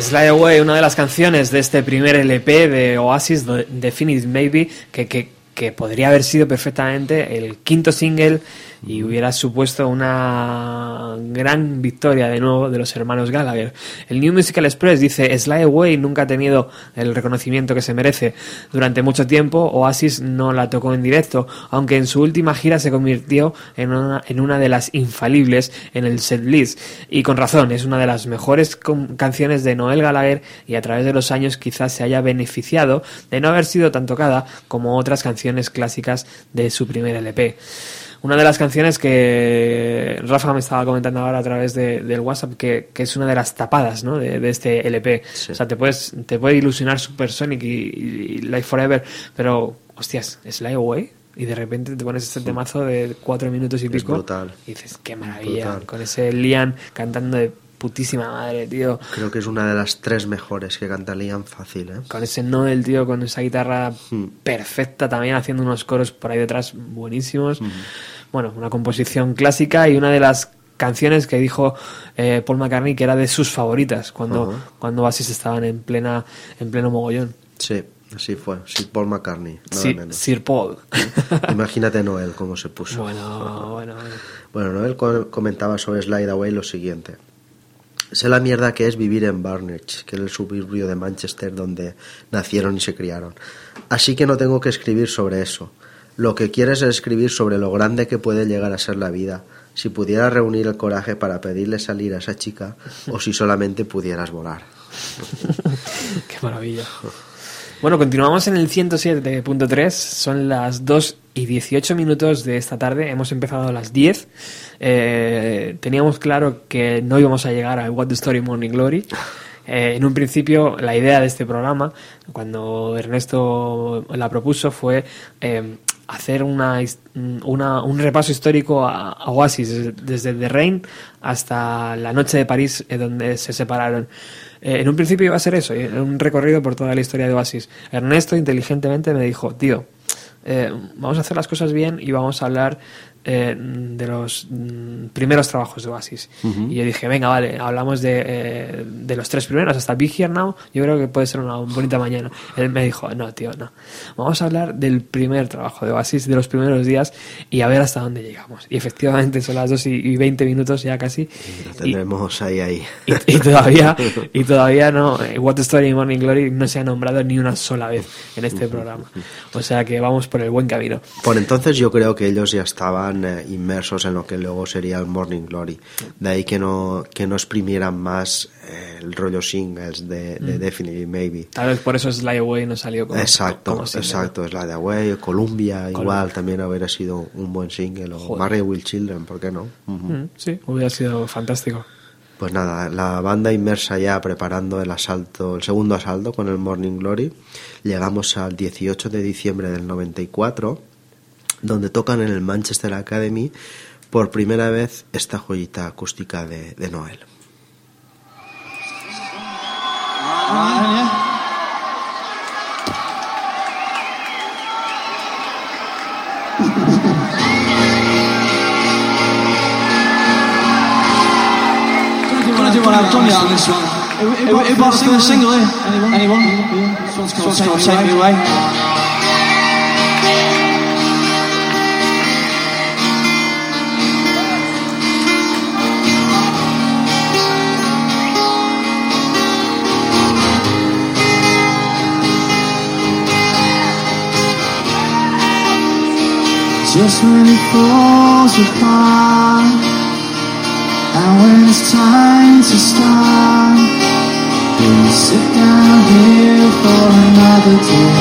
Slide Away, una de las canciones de este primer LP de Oasis, Definite Maybe, que, que, que podría haber sido perfectamente el quinto single y hubiera supuesto una gran victoria de nuevo de los hermanos Gallagher. El New Musical Express dice, Sly Away nunca ha tenido el reconocimiento que se merece. Durante mucho tiempo Oasis no la tocó en directo, aunque en su última gira se convirtió en una, en una de las infalibles en el set list. Y con razón, es una de las mejores canciones de Noel Gallagher y a través de los años quizás se haya beneficiado de no haber sido tan tocada como otras canciones clásicas de su primer LP. Una de las canciones que Rafa me estaba comentando ahora a través de, del WhatsApp, que, que, es una de las tapadas ¿no? de, de este LP. O sea, te, puedes, te puede ilusionar Supersonic y, y Life Forever, pero, hostias, ¿es Live Away? Y de repente te pones este temazo de cuatro minutos y pico. brutal. Y dices, qué maravilla. Con ese Liam cantando de putísima madre, tío. Creo que es una de las tres mejores que canta Liam fácil, ¿eh? Con ese Noel, tío, con esa guitarra hmm. perfecta, también haciendo unos coros por ahí detrás buenísimos. Hmm. Bueno, una composición clásica y una de las canciones que dijo eh, Paul McCartney que era de sus favoritas cuando, cuando Oasis estaban en plena en pleno mogollón. Sí, así fue. Sir Paul McCartney. Sir Paul. Imagínate Noel cómo se puso. Bueno, bueno, bueno. Bueno, Noel comentaba sobre Slide Away lo siguiente. Sé la mierda que es vivir en Barnage, que es el suburbio de Manchester donde nacieron y se criaron. Así que no tengo que escribir sobre eso. Lo que quieres es escribir sobre lo grande que puede llegar a ser la vida, si pudieras reunir el coraje para pedirle salir a esa chica o si solamente pudieras volar. Qué maravilla. Bueno, continuamos en el 107.3, son las 2 y 18 minutos de esta tarde, hemos empezado a las 10. Eh, teníamos claro que no íbamos a llegar a What the Story Morning Glory. Eh, en un principio, la idea de este programa, cuando Ernesto la propuso, fue eh, hacer una, un repaso histórico a, Oasis, desde The Rain hasta la noche de París, donde se separaron. en un principio iba a ser eso, un recorrido por toda la historia de Oasis. Ernesto inteligentemente me dijo, tío, eh, vamos a hacer las cosas bien y vamos a hablar eh, de los mm, primeros trabajos de Oasis. Y yo dije, venga, vale, hablamos de, eh, de los tres primeros, hasta Big Here Now, yo creo que puede ser una bonita mañana. Él me dijo, no, tío, no. Vamos a hablar del primer trabajo de Oasis, de los primeros días, y a ver hasta dónde llegamos. Y efectivamente son las 2 y, 20 minutos ya casi. Y lo tenemos ahí, ahí. Y, todavía, y todavía no, eh, What Story Morning Glory no se ha nombrado ni una sola vez en este programa. O sea que vamos por el buen camino. Por entonces yo creo que ellos ya estaban eh, inmersos en lo que luego sería el Morning Glory. De ahí que no, que no exprimieran más eh, el rollo singles de, de mm. Definitely Maybe. Tal vez por eso Slide Away no salió como Exacto, exacto. Slide Away, Columbia, igual también hubiera sido un buen single. O Marry Will Children, ¿por qué no? Mm, sí, hubiera sido fantástico. Pues nada, la banda inmersa ya preparando el asalto, el segundo asalto con el Morning Glory. Llegamos al 18 de diciembre del 94 donde tocan en el Manchester Academy por primera vez esta joyita acústica de, de Noel. Just when it falls apart And when it's time to start We sit down here for another day.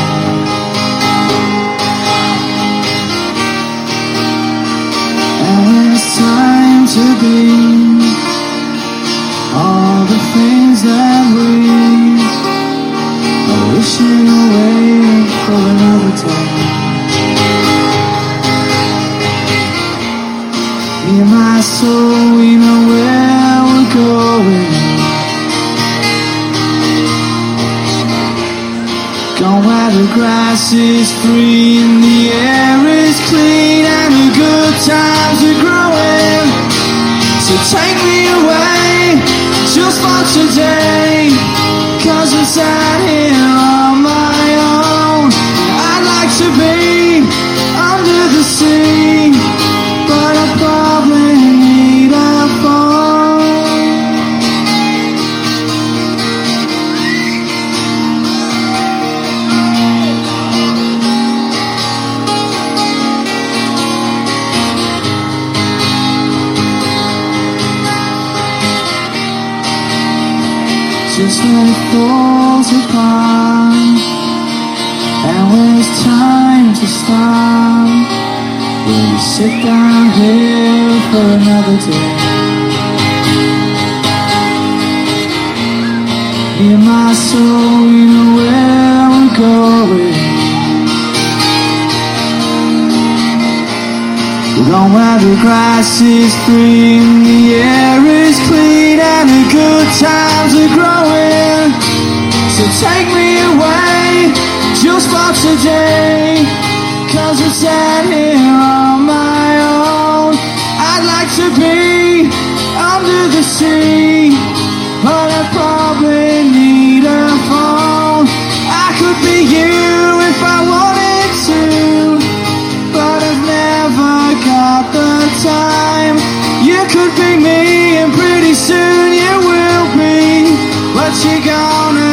And when it's time to be All the things that we Are wishing away for another day soul, we know where we're going. Gone where the grass is free and the air is clean and the good times are growing. So take me away just for today. just down here for another day? Hear my soul, you know where I'm going. Long where the grass is green, the air is clean, and the good times are growing. So take me away, just for today. Cause I'm sat here on my own. I'd like to be under the sea, but I probably need a phone. I could be you if I wanted to but I've never got the time. You could be me, and pretty soon you will be. But you're gonna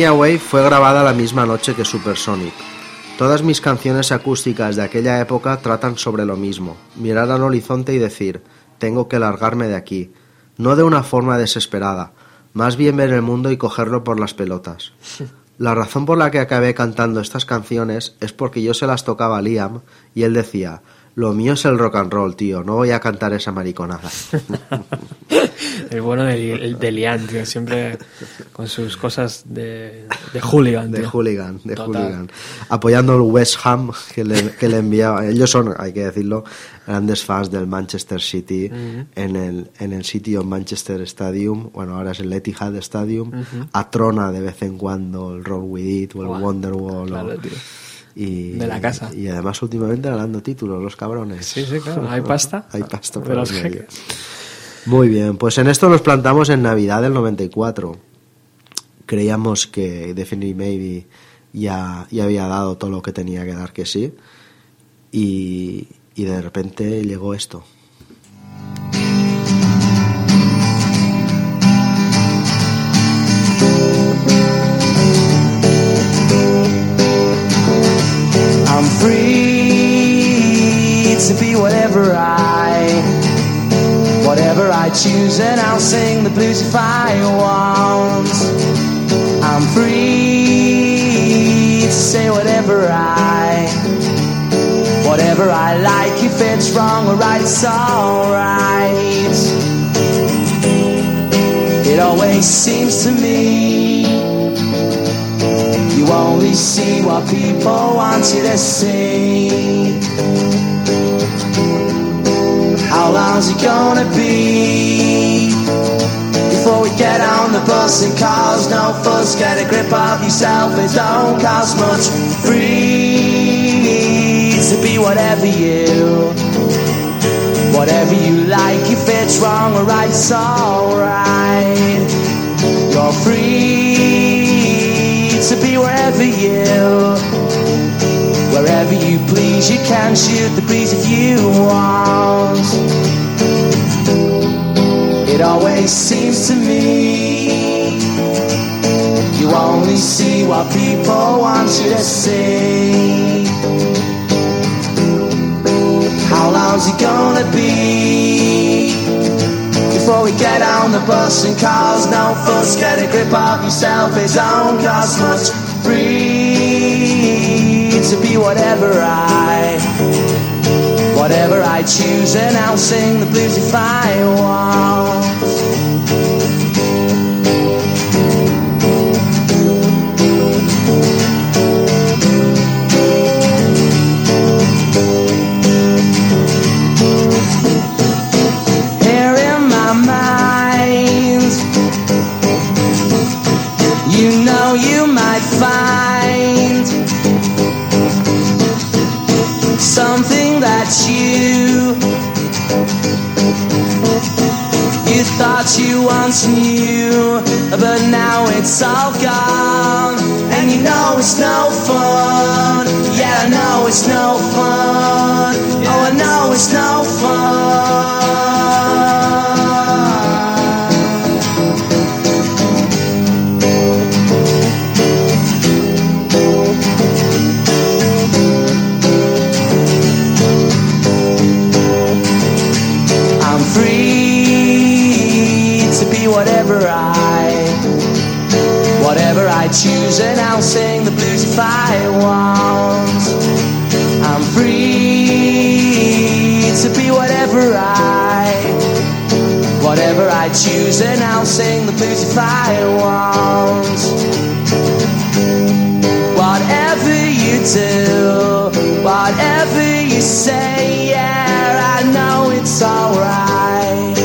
Me Away fue grabada la misma noche que Supersonic. Todas mis canciones acústicas de aquella época tratan sobre lo mismo, mirar al horizonte y decir, tengo que largarme de aquí, no de una forma desesperada, más bien ver el mundo y cogerlo por las pelotas. La razón por la que acabé cantando estas canciones es porque yo se las tocaba a Liam y él decía, lo mío es el rock and roll, tío, no voy a cantar esa mariconada. El bueno de, el de Lian, tío, siempre con sus cosas de, de hooligan, De tío. hooligan, de Total. hooligan. Apoyando el West Ham que le, que le enviaba. Ellos son, hay que decirlo, grandes fans del Manchester City en, el, en el City of Manchester Stadium. Bueno, ahora es el Etihad Stadium. Atrona de vez en cuando el Roll With It o el Buah, Wonderwall. o- claro, tío. Y, De la casa. Y además últimamente ganando títulos, los cabrones. Sí, sí, claro. Hay pasta. Hay pasta por los jeques. Muy bien, pues en esto nos plantamos en Navidad del 94. Creíamos que Definitely Maybe ya, ya había dado todo lo que tenía que dar que sí. Y, y de repente llegó esto. I'm free to be whatever I, whatever I choose, and I'll sing the blues if I want. I'm free to say whatever I, whatever I like. If it's wrong or right, it's alright. It always seems to me only see what people want you to see. How long's it gonna be before we get on the bus and cause no fuss? Get a grip of yourself, it don't cost much. Free to be whatever you, whatever you like. If it's wrong or right, it's alright. You're free wherever you, wherever you please. You can shoot the breeze if you want. It always seems to me you only see what people want you to see. How long's it gonna be? Before we get on the bus and cause no fuss, get a grip of yourself, it don't cost much. Free to be whatever I, whatever I choose, and I'll sing the blues if I want. But now it's all sing the blues if I want. Whatever you do, whatever you say, yeah, I know it's alright.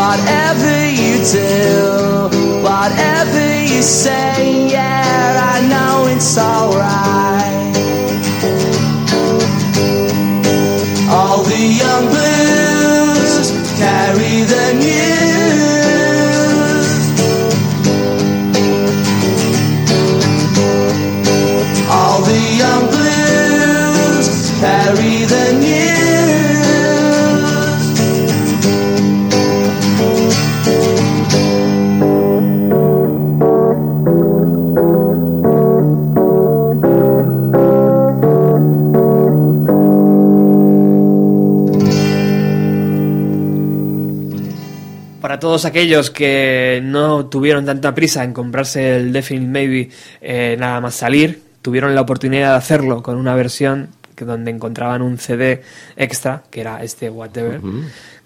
Whatever you do, whatever you say, todos aquellos que no tuvieron tanta prisa en comprarse el Definite Maybe eh, nada más salir, tuvieron la oportunidad de hacerlo con una versión que donde encontraban un CD extra, que era este Whatever,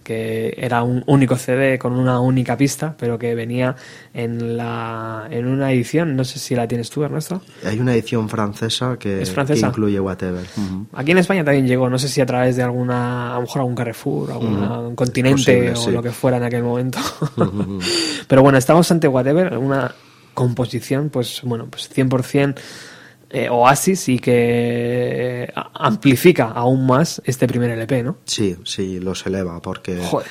que era un único CD con una única pista, pero que venía en la en una edición, no sé si la tienes tú, Ernesto. Hay una edición francesa que, ¿Es francesa? que incluye Whatever. Aquí en España también llegó, no sé si a través de alguna, a lo mejor algún Carrefour, algún continente posible, o sí. lo que fuera en aquel momento. Pero bueno, estamos ante Whatever, una composición, pues bueno, pues 100% eh, oasis y que eh, amplifica aún más este primer LP, ¿no? Sí, sí, los eleva porque Joder.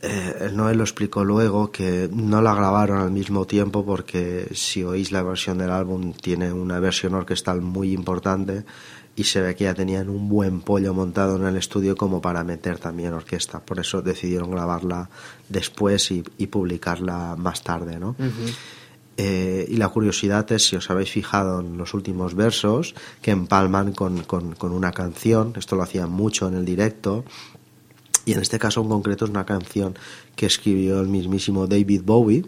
eh, el Noel lo explicó luego que no la grabaron al mismo tiempo porque si oís la versión del álbum tiene una versión orquestal muy importante y se ve que ya tenían un buen pollo montado en el estudio como para meter también orquesta. Por eso decidieron grabarla después y, y publicarla más tarde, ¿no? Eh, y la curiosidad es, si os habéis fijado en los últimos versos, que empalman con, con, con una canción, esto lo hacían mucho en el directo, y en este caso en concreto es una canción que escribió el mismísimo David Bowie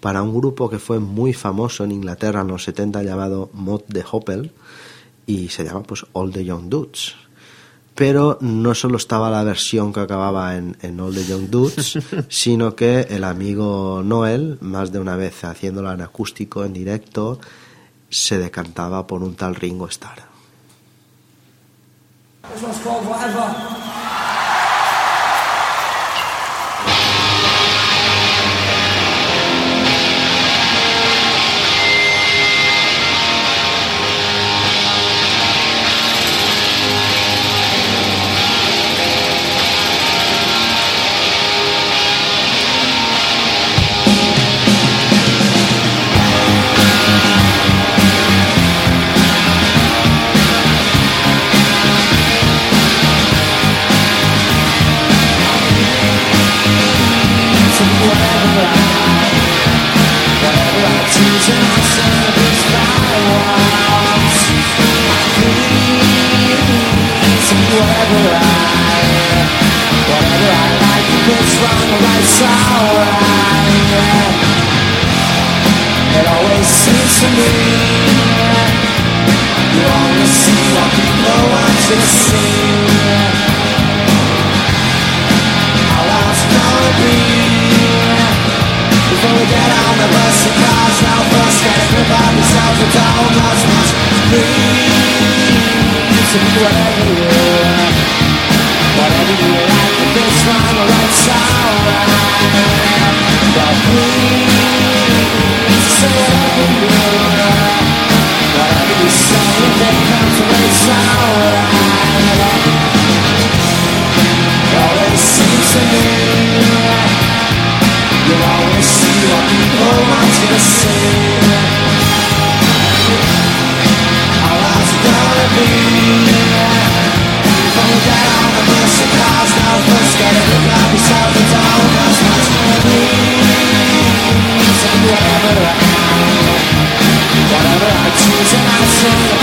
para un grupo que fue muy famoso en Inglaterra en los 70 llamado Mod the Hopple y se llama pues All the Young Dudes. Pero no solo estaba la versión que acababa en, en All the Young Dudes, sino que el amigo Noel, más de una vez haciéndola en acústico, en directo, se decantaba por un tal Ringo Starr. You to see. How life's gonna be Before we get on the bus and cars Now first get grip on yourself don't lose much Please, want Whatever you like, if it's wrong or it's alright. But please, choose, and I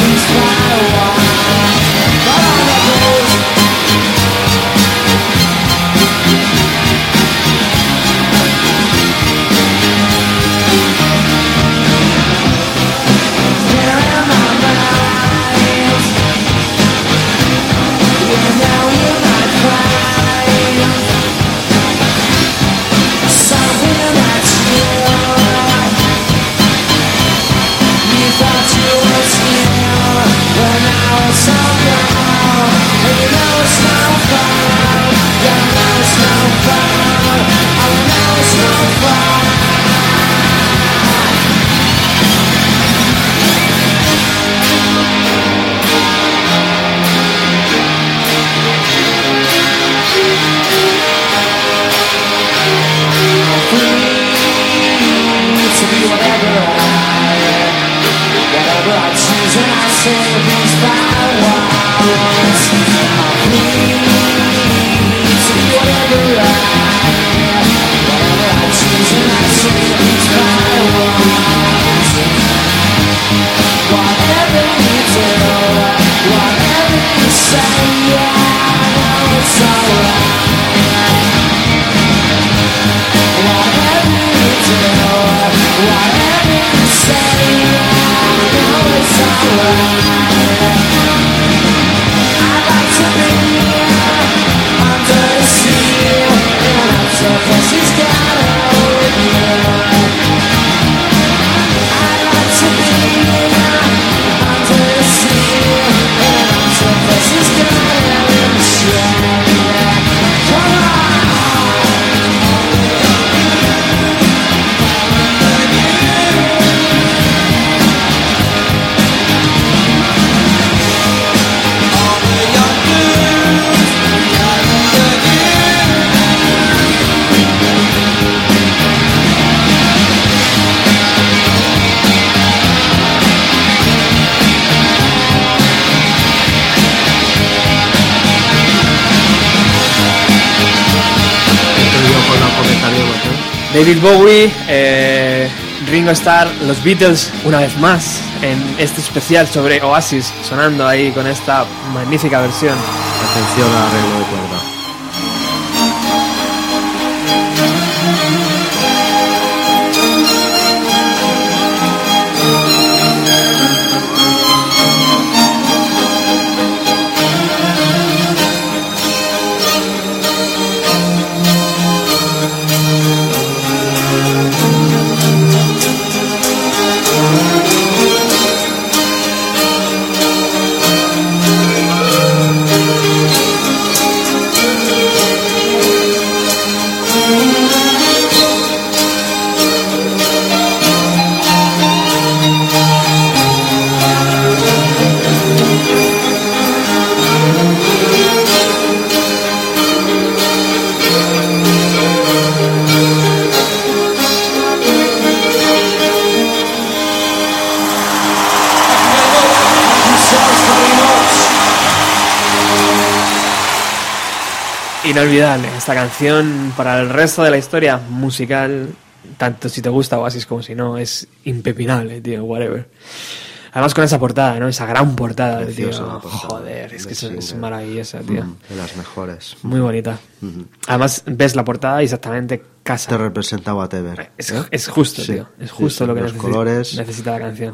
Música David Bowie, eh, Ringo Starr, los Beatles, una vez más, en este especial sobre Oasis, sonando ahí con esta magnífica versión. Atención al arreglo de cuerda. Inolvidable, esta canción para el resto de la historia musical, tanto si te gusta Oasis como si no, es impepinable, tío, whatever. Además con esa portada, ¿no? Esa gran portada, Preciosa tío. portada. Joder, es que es, maravillosa, tío. Mm, de las mejores. Muy bonita. Además ves la portada y exactamente casa. Te representa whatever. Es, ¿eh? es justo, Sí, tío. Es justo sí, lo que los necesi- colores. necesita la canción.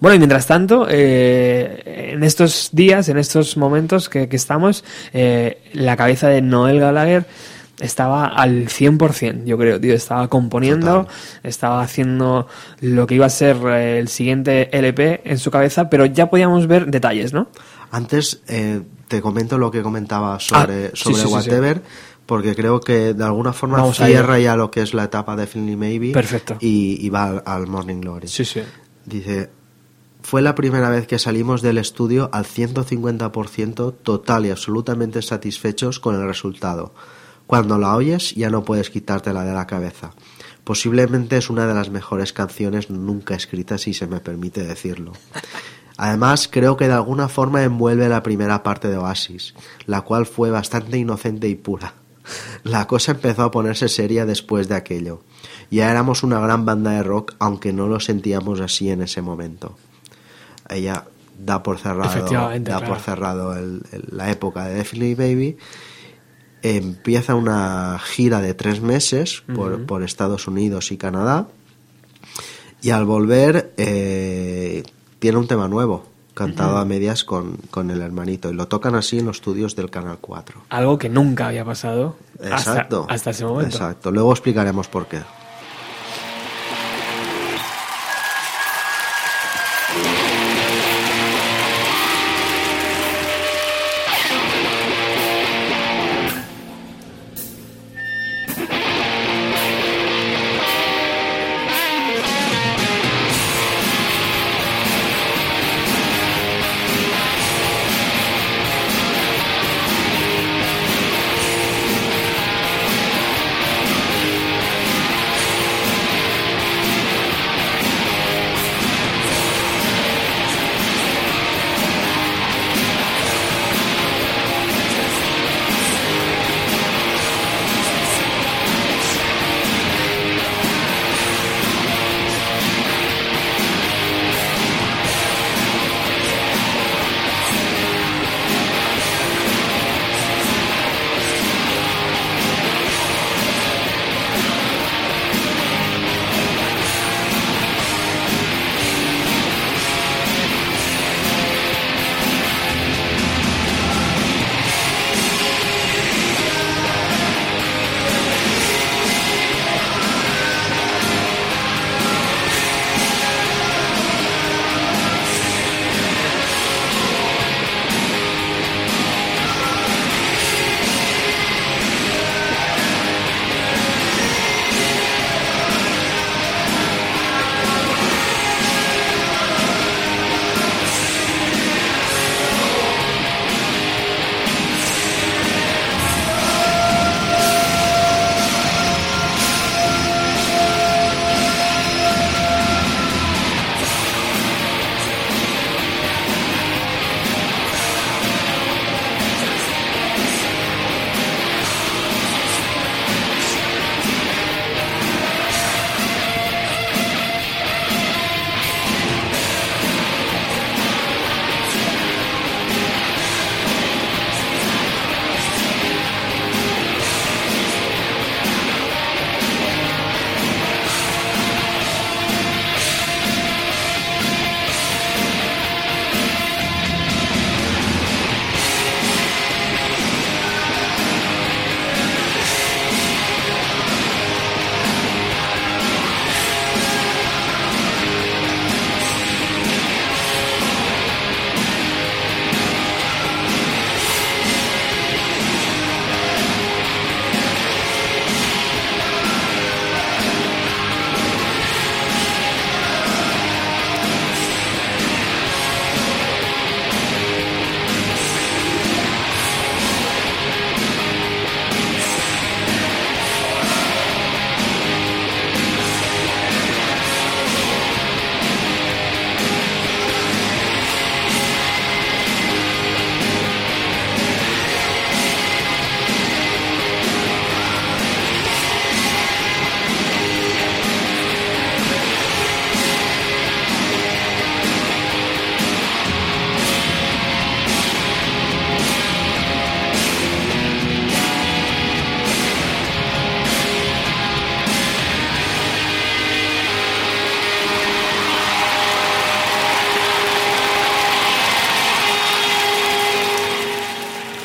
Bueno, y mientras tanto, eh, en estos días, en estos momentos que, que estamos, eh, la cabeza de Noel Gallagher estaba al 100%, yo creo, tío. Estaba componiendo, Total. estaba haciendo lo que iba a ser el siguiente LP en su cabeza, pero ya podíamos ver detalles, ¿no? Antes eh, te comento lo que comentaba sobre, Ah, sí, sobre sí, sí, Whatever, porque creo que de alguna forma Vamos cierra ya lo que es la etapa de Finley Maybe Perfecto. y, y va al, al Morning Glory. sí. Dice, fue la primera vez que salimos del estudio al 150% total y absolutamente satisfechos con el resultado. Cuando la oyes ya no puedes quitártela de la cabeza. Posiblemente es una de las mejores canciones nunca escritas, si se me permite decirlo. Además, creo que de alguna forma envuelve la primera parte de Oasis, la cual fue bastante inocente y pura. La cosa empezó a ponerse seria después de aquello. Ya éramos una gran banda de rock, aunque no lo sentíamos así en ese momento. Ella da por cerrado, da claro. por cerrado el- el- la época de Definitely Baby. Empieza una gira de tres meses por, por Estados Unidos y Canadá. Y al volver eh, tiene un tema nuevo, cantado a medias con, con el hermanito. Y lo tocan así en los estudios del Canal 4. Algo que nunca había pasado hasta, hasta ese momento. Exacto. Luego explicaremos por qué.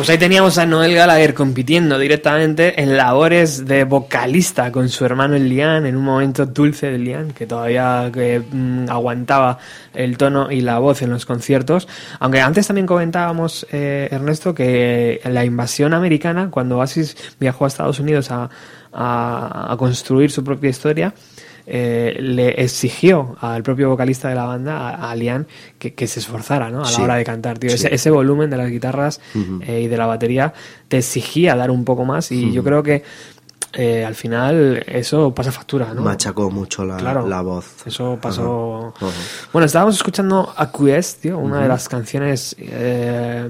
Pues ahí teníamos a Noel Gallagher compitiendo directamente en labores de vocalista con su hermano Liam en un momento dulce de Liam, que todavía mm, aguantaba el tono y la voz en los conciertos. Aunque antes también comentábamos, eh, Ernesto, que la invasión americana, cuando Oasis viajó a Estados Unidos a construir su propia historia, eh, le exigió al propio vocalista de la banda, a, a Liam, que, que se esforzara ¿no? a la Sí. hora de cantar. Tío. Sí. Ese, ese volumen de las guitarras eh, y de la batería te exigía dar un poco más y yo creo que eh, al final eso pasa factura, ¿no? Machacó mucho la, Claro. la voz. Eso pasó. Ajá, ajá. Bueno, estábamos escuchando Acquiesce, tío, una de las canciones eh,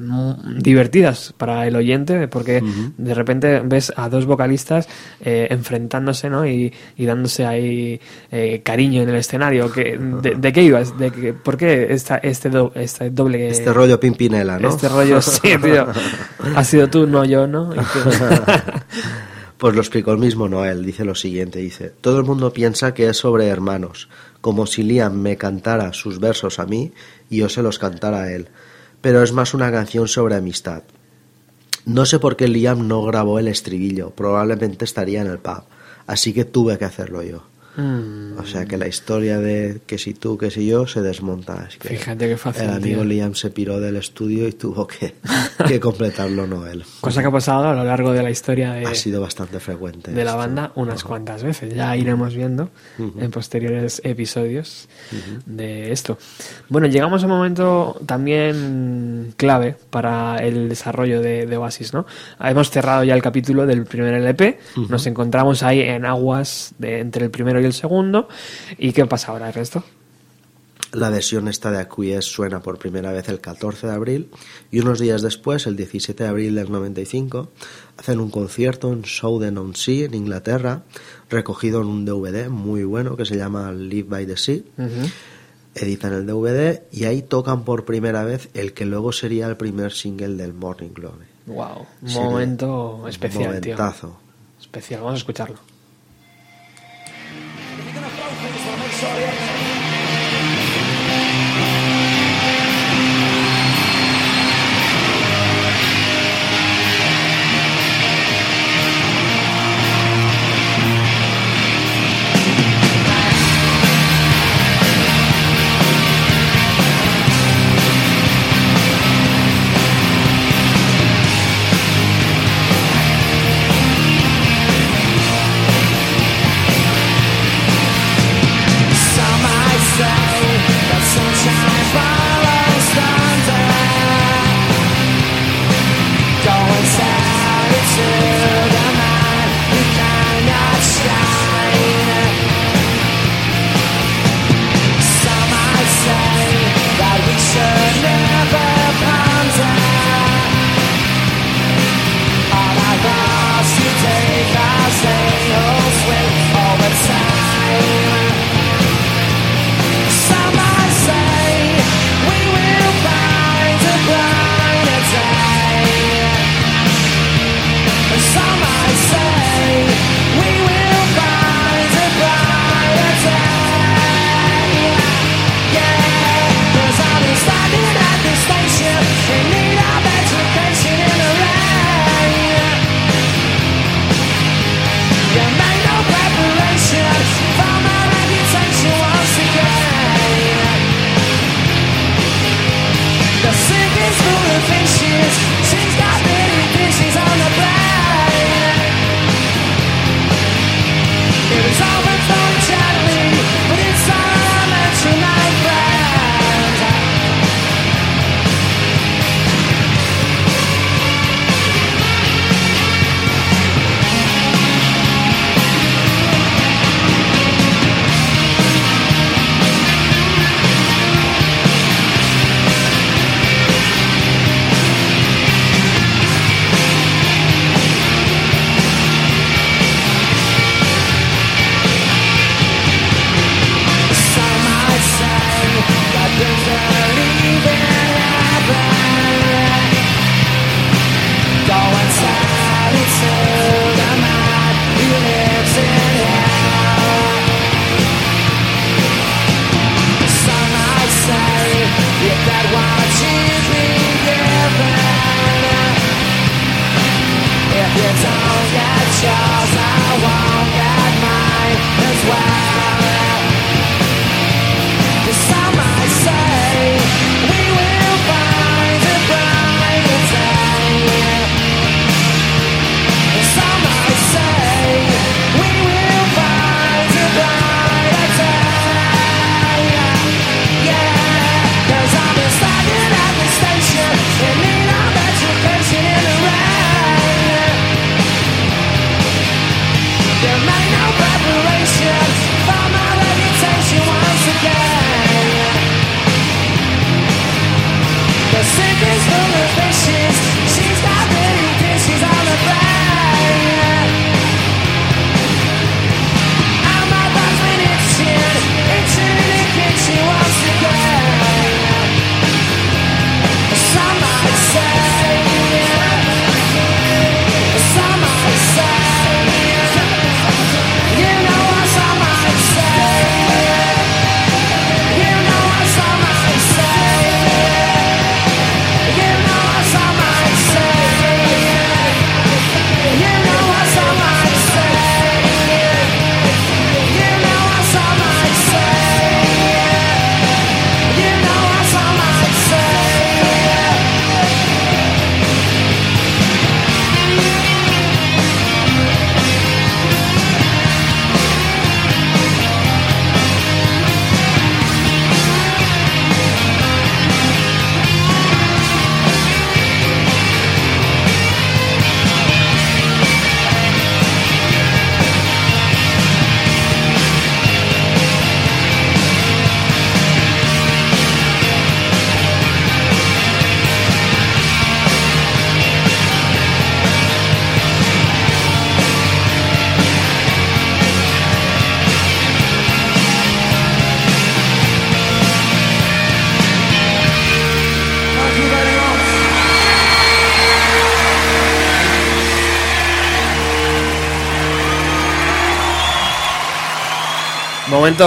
divertidas para el oyente, porque de repente ves a dos vocalistas eh, enfrentándose, ¿no? Y, y dándose ahí eh, cariño en el escenario. Que, de, de qué ibas? ¿De que, ¿Por qué esta, este, do- este doble. Este rollo Pimpinela, ¿no? Este rollo, sí, tío. Has sido tú, no yo, ¿no? Y tú- Pues lo explicó el mismo Noel, dice lo siguiente, dice, todo el mundo piensa que es sobre hermanos, como si Liam me cantara sus versos a mí y yo se los cantara a él, pero es más una canción sobre amistad. No sé por qué Liam no grabó el estribillo, probablemente estaría en el pub, así que tuve que hacerlo yo. Mm, O sea que la historia de que si tú, que si yo se desmonta. Es que Fíjate qué fácil, El amigo tío. Liam se piró del estudio y tuvo que, que completarlo Noel. cosa que ha pasado a lo largo de la historia de, Ha sido bastante frecuente. de la esto. banda unas cuantas veces. Ya iremos viendo en posteriores episodios de esto. Bueno, llegamos a un momento también clave para el desarrollo de, de Oasis, ¿no? Hemos cerrado ya el capítulo del primer LP, nos encontramos ahí en aguas de, entre el primero y el segundo. ¿Y qué pasa ahora, el resto? La versión esta de Acquiesce suena por primera vez el 14 de abril y unos días después, el 17 de abril del 95, hacen un concierto en Southern-on-Sea, en Inglaterra, recogido en un DVD muy bueno que se llama Live by the Sea. Editan el DVD y ahí tocan por primera vez el que luego sería el primer single del Morning Glory. Wow, un momento especial, tío. Especial, vamos a escucharlo.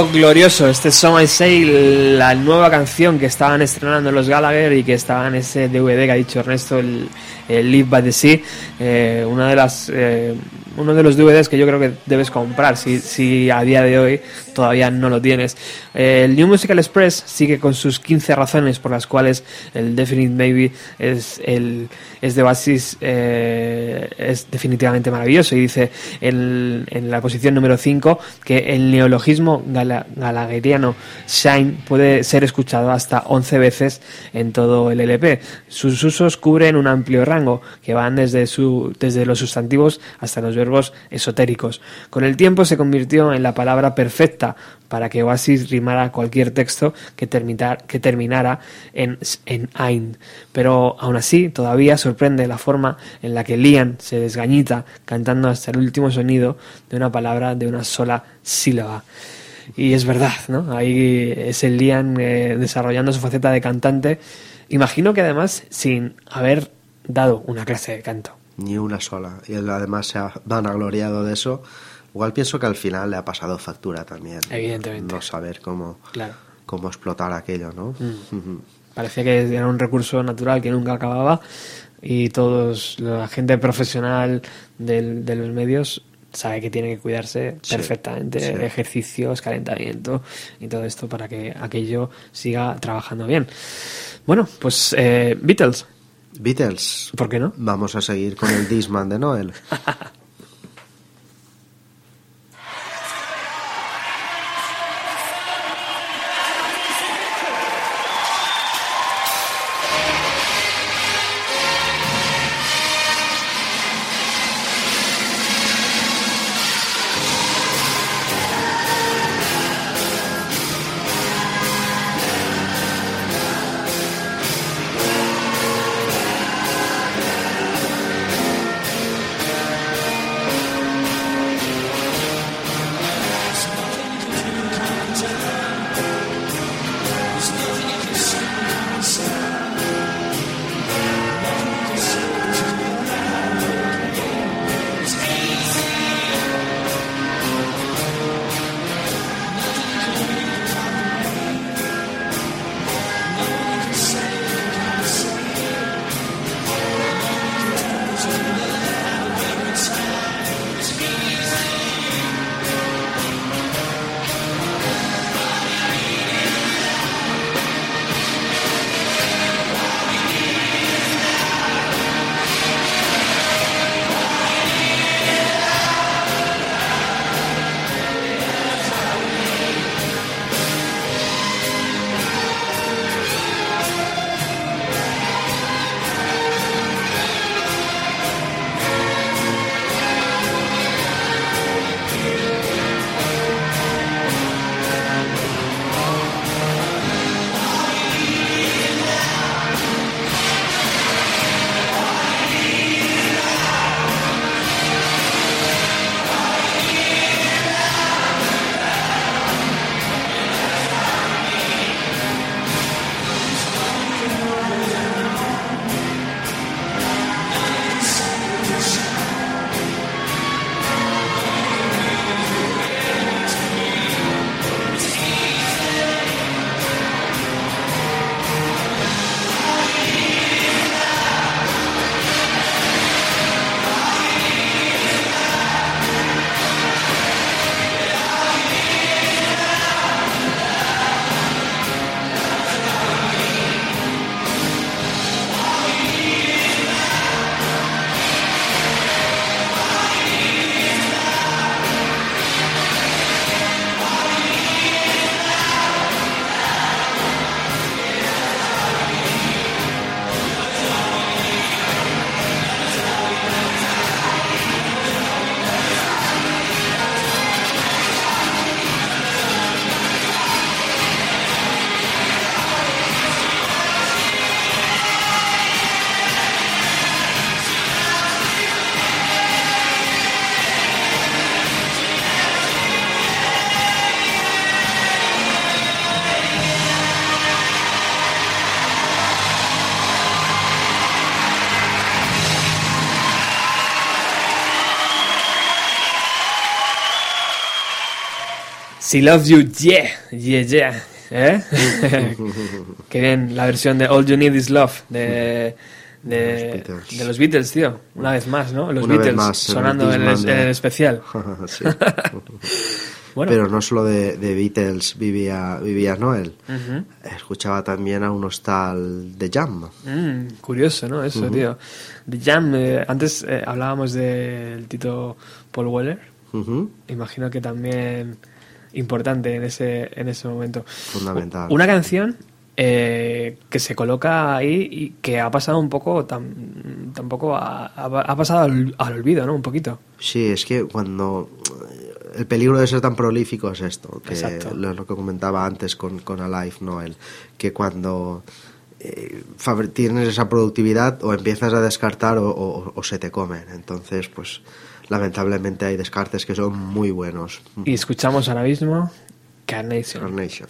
Glorioso, este Song I Say, la nueva canción que estaban estrenando los Gallagher y que estaba en ese DVD que ha dicho Ernesto, el, el Live by the Sea, eh, una de las, eh, uno de los DVDs que yo creo que debes comprar si, si a día de hoy todavía no lo tienes. El New Musical Express sigue con sus 15 razones por las cuales el Definite Maybe es, el, es de Basis, eh, es definitivamente maravilloso y dice en, en la posición número 5 que el neologismo gala- galagueriano Shine puede ser escuchado hasta 11 veces en todo el LP. Sus usos cubren un amplio rango que van desde, su, desde los sustantivos hasta los esotéricos. Con el tiempo se convirtió en la palabra perfecta para que Oasis rimara cualquier texto que, que terminara en, en Ain. Pero aún así, todavía sorprende la forma en la que Liam se desgañita cantando hasta el último sonido de una palabra de una sola sílaba. Y es verdad, ¿no? Ahí es el Liam eh, desarrollando su faceta de cantante. Imagino que además sin haber dado una clase de canto. Ni una sola. Y él además se ha vanagloriado de eso. Igual pienso que al final le ha pasado factura también. Evidentemente. No saber cómo, Claro. cómo explotar aquello, ¿no? Ujú. Parecía que era un recurso natural que nunca acababa y todos, la gente profesional del- de los medios sabe que tiene que cuidarse Sí, perfectamente, sí. ejercicios, calentamiento y todo esto para que aquello siga trabajando bien. Bueno, pues eh, Beatles, Beatles. ¿por qué no? Vamos a seguir con el Disman de Noel. She loves you, yeah, yeah, yeah. ¿Eh? Qué bien, la versión de All You Need Is Love de, de, Los Beatles. de los Beatles, tío. Una vez más, ¿no? Los Una Beatles más, sonando en el, especial. Bueno, Pero no solo de, de Beatles vivía, vivía Noel. Escuchaba también a unos tal de Jam. Mm, curioso, ¿no? Eso, tío. The Jam, eh, antes eh, hablábamos del Tito Paul Weller. Ujú. Imagino que también importante en ese, en ese momento. Fundamental. Una canción eh, que se coloca ahí y que ha pasado un poco, tam- tampoco ha, pasado al, al olvido, ¿no? Un poquito. Sí, es que cuando el peligro de ser tan prolífico es esto, que Exacto. lo, lo que comentaba antes con, con Alive, ¿no? El, que cuando eh, tienes esa productividad o empiezas a descartar o, o- o se te comen. Entonces, pues lamentablemente hay descartes que son muy buenos. Y escuchamos ahora mismo Carnation. Carnation.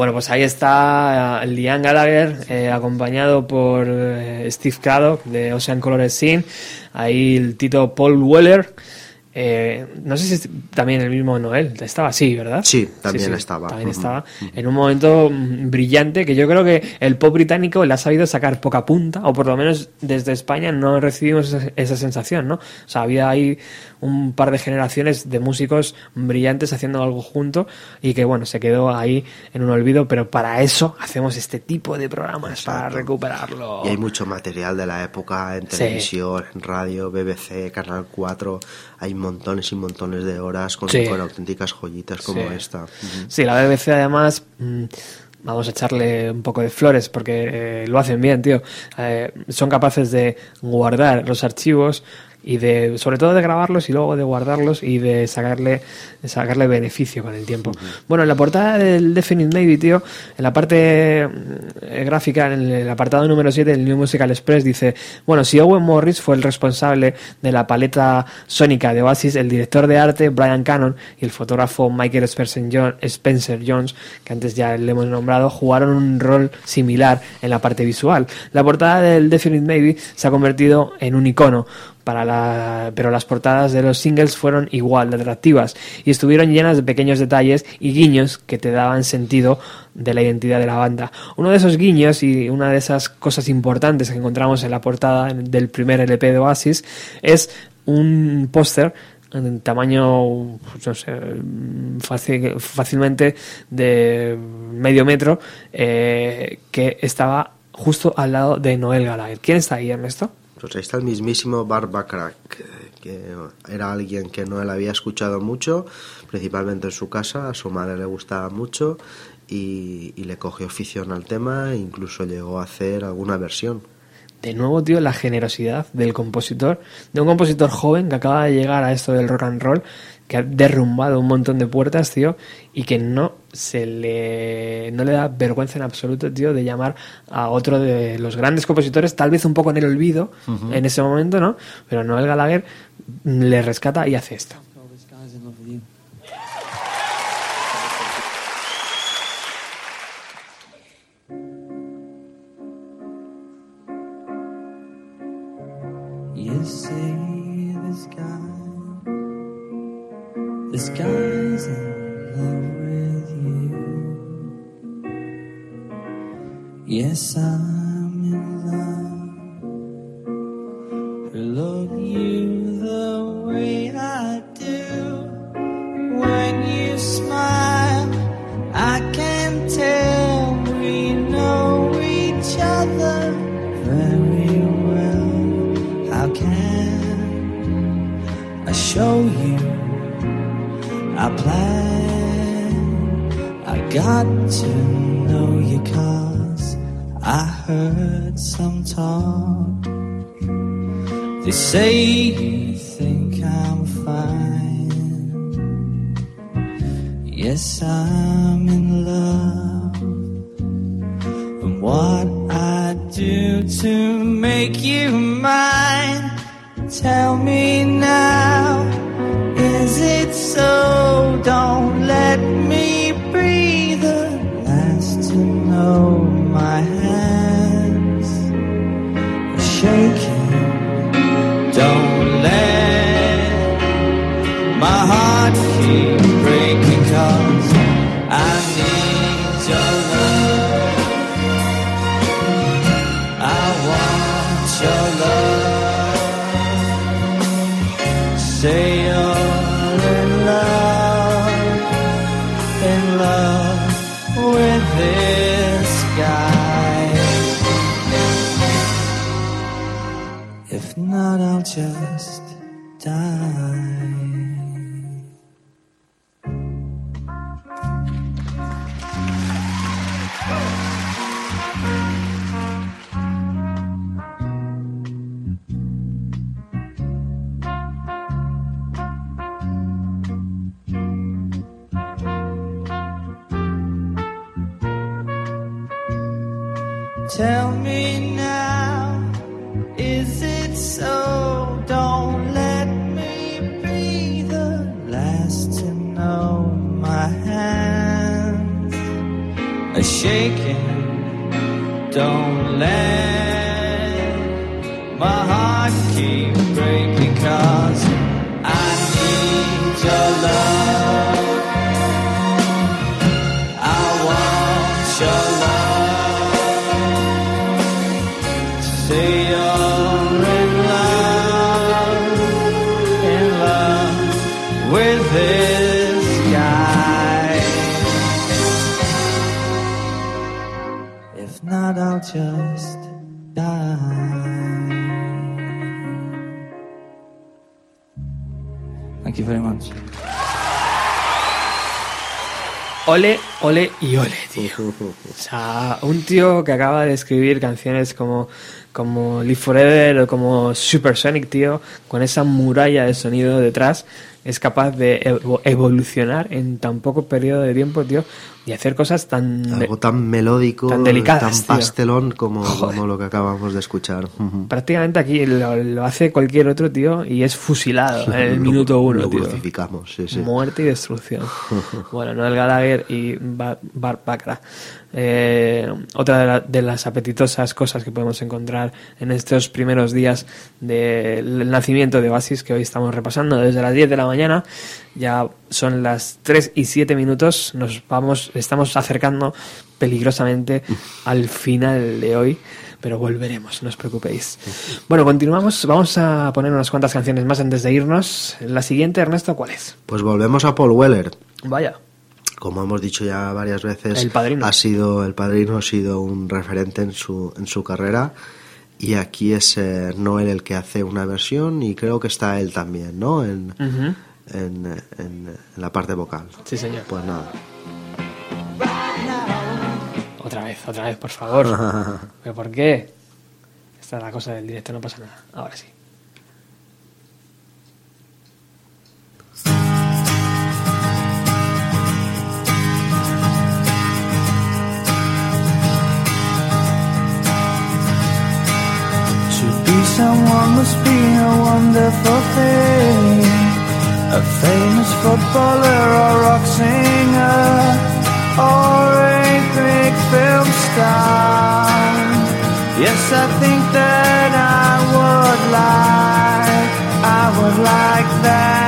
Bueno, pues ahí está eh, Liam Gallagher, eh, acompañado por eh, Steve Craddock de Ocean Colored Scene. Ahí el Tito Paul Weller. Eh, no sé si es también el mismo Noel. Estaba así, ¿verdad? Sí, también estaba. También estaba. En un momento mm, brillante que yo creo que el pop británico le ha sabido sacar poca punta, o por lo menos desde España no recibimos esa, esa sensación, ¿no? O sea, había ahí un par de generaciones de músicos brillantes haciendo algo junto y que, bueno, se quedó ahí en un olvido, pero para eso hacemos este tipo de programas, para recuperarlo. Y hay mucho material de la época en Sí. televisión, en radio, BBC, Canal 4. Hay montones y montones de horas con, Sí. con auténticas joyitas como Sí. esta. Sí, la BBC además mm, vamos a echarle un poco de flores porque eh, lo hacen bien, tío. Eh, son capaces de guardar los archivos y de sobre todo de grabarlos y luego de guardarlos y de sacarle de sacarle beneficio con el tiempo. Bueno, en la portada del Definite Maybe, tío, en la parte eh, gráfica, en el apartado número 7 del New Musical Express dice, bueno, si Owen Morris fue el responsable de la paleta sónica de Oasis, el director de arte Brian Cannon y el fotógrafo Michael Spencer Jones, que antes ya le hemos nombrado, jugaron un rol similar en la parte visual. La portada del Definite Maybe se ha convertido en un icono para la, pero las portadas de los singles fueron igual de atractivas y estuvieron llenas de pequeños detalles y guiños que te daban sentido de la identidad de la banda. Uno de esos guiños y una de esas cosas importantes que encontramos en la portada del primer LP de Oasis es un póster en tamaño pues, fácilmente de medio metro eh, que estaba justo al lado de Noel Gallagher. ¿Quién está ahí, Ernesto? Pues ahí está el mismísimo Barbacrack, que era alguien que no él había escuchado mucho, principalmente en su casa, a su madre le gustaba mucho y, y le cogió afición al tema e incluso llegó a hacer alguna versión. De nuevo, tío, la generosidad del compositor, de un compositor joven que acaba de llegar a esto del rock and roll, que ha derrumbado un montón de puertas, tío, y que no se le no le da vergüenza en absoluto, tío, de llamar a otro de los grandes compositores, tal vez un poco en el olvido en ese momento, ¿no? Pero Noel Gallagher le rescata y hace esto. You see the sky's in love with you. Yes, I'm in love. I love you the way I do. When you smile, I can tell we know each other very well. How can I show you our plan? I got to know you cause I heard some talk. They say you think I'm fine. Yes, I'm in love. And what I do to make you mine, tell me now. Is it so? Don't with this guy. If not, I'll just die. Thank you very much. Ole, ole y ole, tío. O sea, un tío que acaba de escribir canciones como, como Live Forever o como Supersonic, tío, con esa muralla de sonido detrás, es capaz de evo- evolucionar en tan poco periodo de tiempo, tío, y hacer cosas tan... Algo tan melódico, Tan delicadas, tan pastelón como, como lo que acabamos de escuchar. Prácticamente aquí lo, lo hace cualquier otro tío y es fusilado en el Lo- minuto uno, lo tío. crucificamos, sí, sí. Muerte y destrucción. bueno, Noel Gallagher y Bar- Bacharach. Eh, otra de, la- de las apetitosas cosas que podemos encontrar en estos primeros días del nacimiento de Oasis que hoy estamos repasando desde las 10 de la mañana. Ya son las 3 y 7 minutos. Nos vamos, estamos acercando peligrosamente al final de hoy. Pero volveremos, no os preocupéis. Bueno, continuamos. Vamos a poner unas cuantas canciones más antes de irnos. La siguiente, Ernesto, ¿cuál es? Pues volvemos a Paul Weller. Vaya. Como hemos dicho ya varias veces, El padrino. ha sido el padrino ha sido un referente en su en su carrera y aquí es eh, Noel el que hace una versión y creo que está él también, ¿no? En, Ujú. En, en- en la parte vocal. Sí, señor. Pues nada. Otra vez, otra vez, por favor. ¿Pero por qué? Esta es la cosa del directo, no pasa nada. Ahora sí. To be someone must be a famous footballer or rock singer, or a big film star. Yes, I think that I would like, I would like that.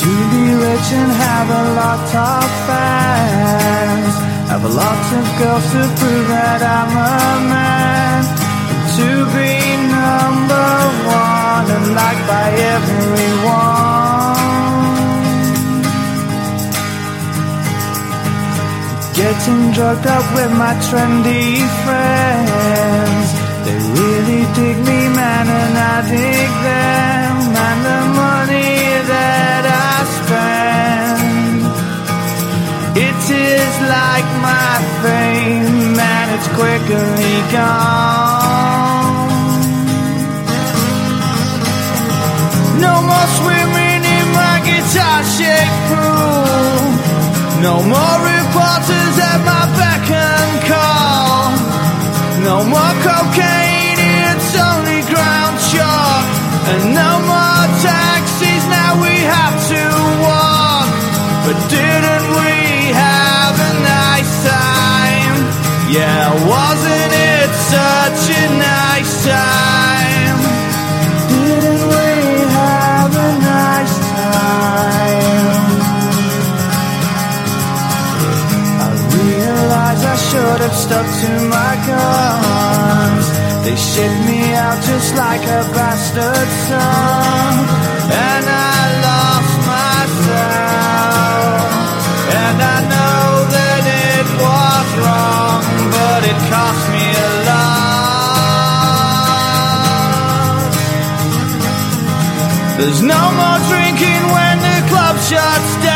To be rich and have a lot of fans Have a lot of girls to prove that I'm a man To be and liked by everyone. Getting drugged up with my trendy friends. They really dig me man and I dig them. And the money that I spend. It is like my fame and it's quickly gone No more swimming in my guitar shaped pool No more reporters at my beck and call No more cocaine, it's only ground chalk And no more taxis, now we have to walk But didn't we have a nice time? Yeah, wasn't it such a nice time? Should have stuck to my guns. They shipped me out just like a bastard son. And I lost myself. And I know that it was wrong, but it cost me a lot. There's no more drinking when the club shuts down.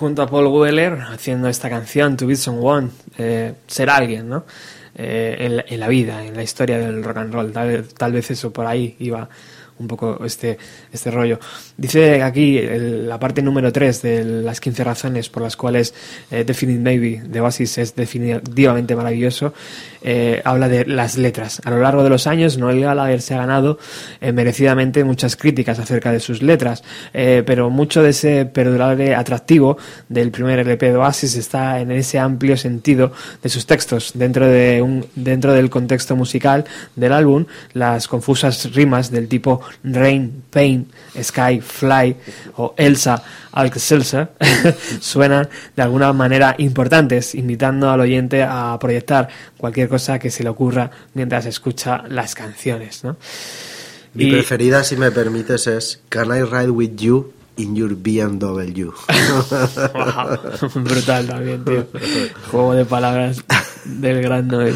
junto a Paul Weller haciendo esta canción, To Be Someone, eh, ser alguien, ¿no? Eh, en, la, vida, en la historia del rock and roll. Tal, tal vez eso por ahí iba un poco este, este rollo. Dice aquí la parte número 3 de las 15 razones por las cuales eh, Definite Maybe de Oasis es definitivamente maravilloso. Eh, habla de las letras. A lo largo de los años, Noel Gallagher se ha ganado eh, merecidamente muchas críticas acerca de sus letras, eh, pero mucho de ese perdurable atractivo del primer LP de Oasis está en ese amplio sentido de sus textos. Dentro, de un, dentro del contexto musical del álbum, las confusas rimas del tipo Rain, Pain, Sky, Fly o Elsa, Alka-Seltzer suenan de alguna manera importantes, invitando al oyente a proyectar cualquier cosa que se le ocurra mientras escucha las canciones. ¿no? Mi Y- preferida, si me permites, es Can I Ride With You in Your BMW? Brutal también, tío. Juego de palabras del gran Noel.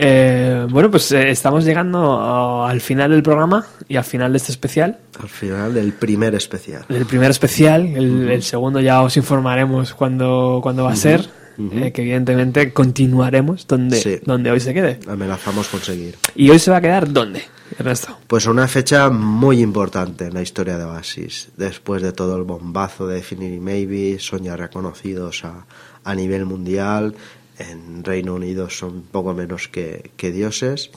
Eh, bueno, pues eh, estamos llegando al final del programa y al final de este especial. Al final del primer especial. Del primer especial, el, el segundo ya os informaremos cuándo cuándo va a ser. eh, que evidentemente continuaremos donde, Sí. donde hoy se quede. Amenazamos conseguir. ¿Y hoy se va a quedar dónde, Ernesto? Pues una fecha muy importante en la historia de Oasis. Después de todo el bombazo de Definitely Maybe, son ya reconocidos a, a nivel mundial. En Reino Unido son poco menos que, dioses.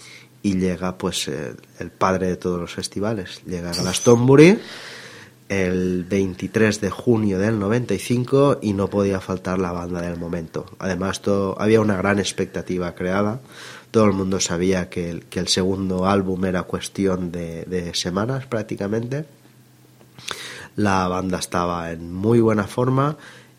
Y llega pues el, el padre de todos los festivales. Llega Glastonbury el 23 de junio del 95 y no podía faltar la banda del momento. Además, todo, había una gran expectativa creada. Todo el mundo sabía que el, que el segundo álbum era cuestión de, de semanas prácticamente. La banda estaba en muy buena forma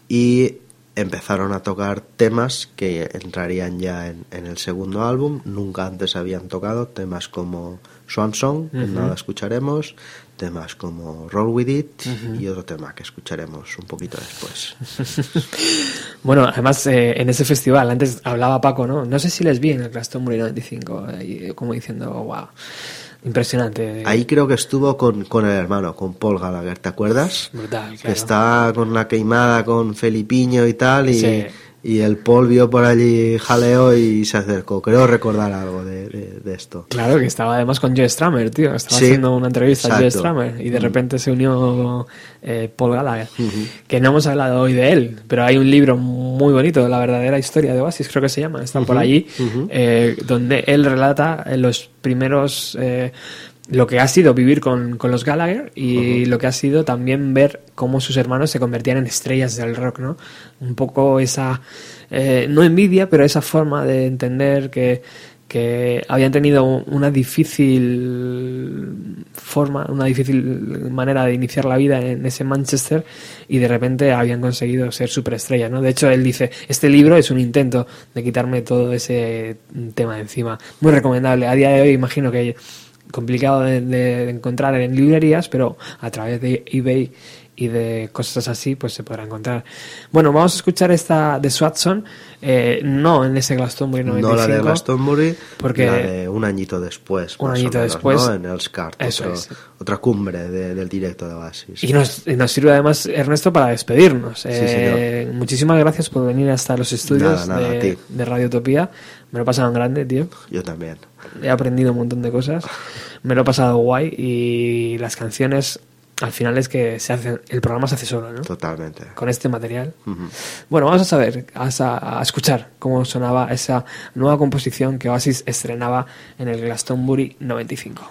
y empezaron a tocar temas que entrarían ya en, en el segundo álbum. Nunca antes habían tocado temas como Swan Song, que nada escucharemos, temas como Roll With It y otro tema que escucharemos un poquito después. Bueno, además eh, en ese festival, antes hablaba Paco, ¿no? No sé si les vi en el Glastonbury 95, ahí, como diciendo, wow, impresionante. Ahí creo que estuvo con, con el hermano, con Paul Gallagher, ¿te acuerdas? Brutal, Que claro. está con la queimada con Felipiño y tal, y, Sí. Y el Paul vio por allí jaleo y se acercó. Creo recordar algo de, de- de esto. Claro, que estaba además con Joe Stramer, tío. Estaba Sí, haciendo una entrevista a Joe exacto. Stramer y de repente se unió eh, Paul Gallagher. Que no hemos hablado hoy de él, pero hay un libro muy bonito, La verdadera historia de Oasis, creo que se llama, está por allí, eh, donde él relata eh, los primeros. eh, lo que ha sido vivir con, con los Gallagher y lo que ha sido también ver cómo sus hermanos se convertían en estrellas del rock, ¿no? Un poco esa, eh, no envidia, pero esa forma de entender que, que habían tenido una difícil forma, una difícil manera de iniciar la vida en ese Manchester y de repente habían conseguido ser superestrellas, ¿no? De hecho, él dice, este libro es un intento de quitarme todo ese tema de encima. Muy recomendable. A día de hoy imagino que complicado de, de encontrar en librerías, pero a través de eBay y de cosas así, pues se podrá encontrar. Bueno, vamos a escuchar esta de Swatson, eh, no en ese Glastonbury 95. No la de Glastonbury, porque- la de un añito después. Un añito menos, después. ¿no? En el SCART, Eso otro- es. otra cumbre de- del directo de Oasis. Y nos, y nos sirve además, Ernesto, para despedirnos. Eh, muchísimas gracias por venir hasta los estudios Nada, nada, a de, de Radio Utopía. Me lo he pasado en grande, tío. Yo también. He aprendido un montón de cosas. Me lo he pasado guay y las canciones, al final es que se hace, el programa se hace solo, ¿no? Totalmente. Con este material. Bueno, vamos a saber, a, a escuchar cómo sonaba esa nueva composición que Oasis estrenaba en el Glastonbury 95.